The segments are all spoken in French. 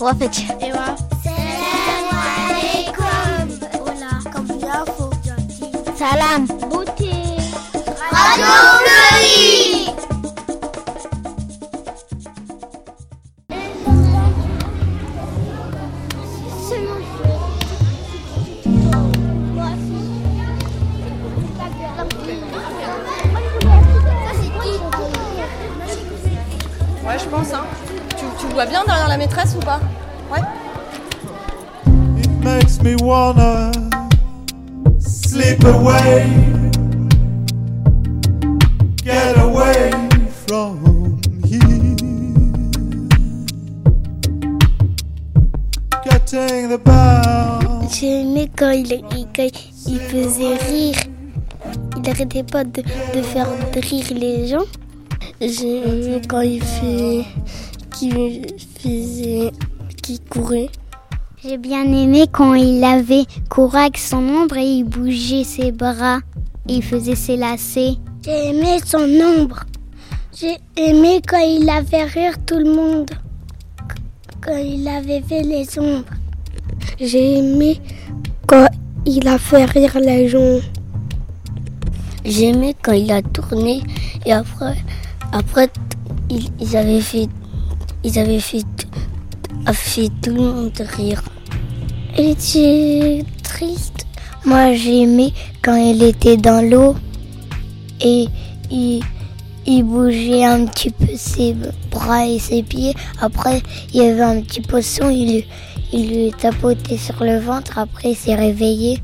Wafet. Ewa. Salam alaikum. Hola. Kambiafo. Salam. Radio je pense. Hein. Tu, tu le vois bien derrière la maîtresse ou pas? Ouais. It makes me wanna slip away, get away from here. Getting the bound. J'ai aimé quand il, il- quand il faisait rire. Il n'arrêtait pas de, de faire rire les gens. J'ai aimé quand il fait, qu'il faisait, qu'il courait. J'ai bien aimé quand il avait couru avec son ombre et il bougeait ses bras. Et il faisait ses lacets. J'ai aimé son ombre. J'ai aimé quand il avait rire tout le monde. Quand il avait fait les ombres. J'ai aimé quand il a fait rire les gens. J'ai aimé quand il a tourné et après, après ils, ils avaient fait, ils avaient fait, a fait tout le monde rire. Il était triste. Moi, j'ai aimé quand il était dans l'eau et il, il bougeait un petit peu ses bras et ses pieds. Après, il y avait un petit poisson, il, il lui tapotait sur le ventre. Après, il s'est réveillé.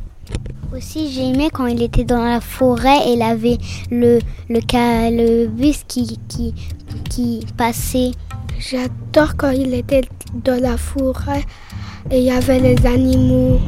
Aussi, j'ai aimé quand il était dans la forêt et il avait le, le, le bus qui, qui, qui passait. J'adore quand il était dans la forêt et il y avait les animaux.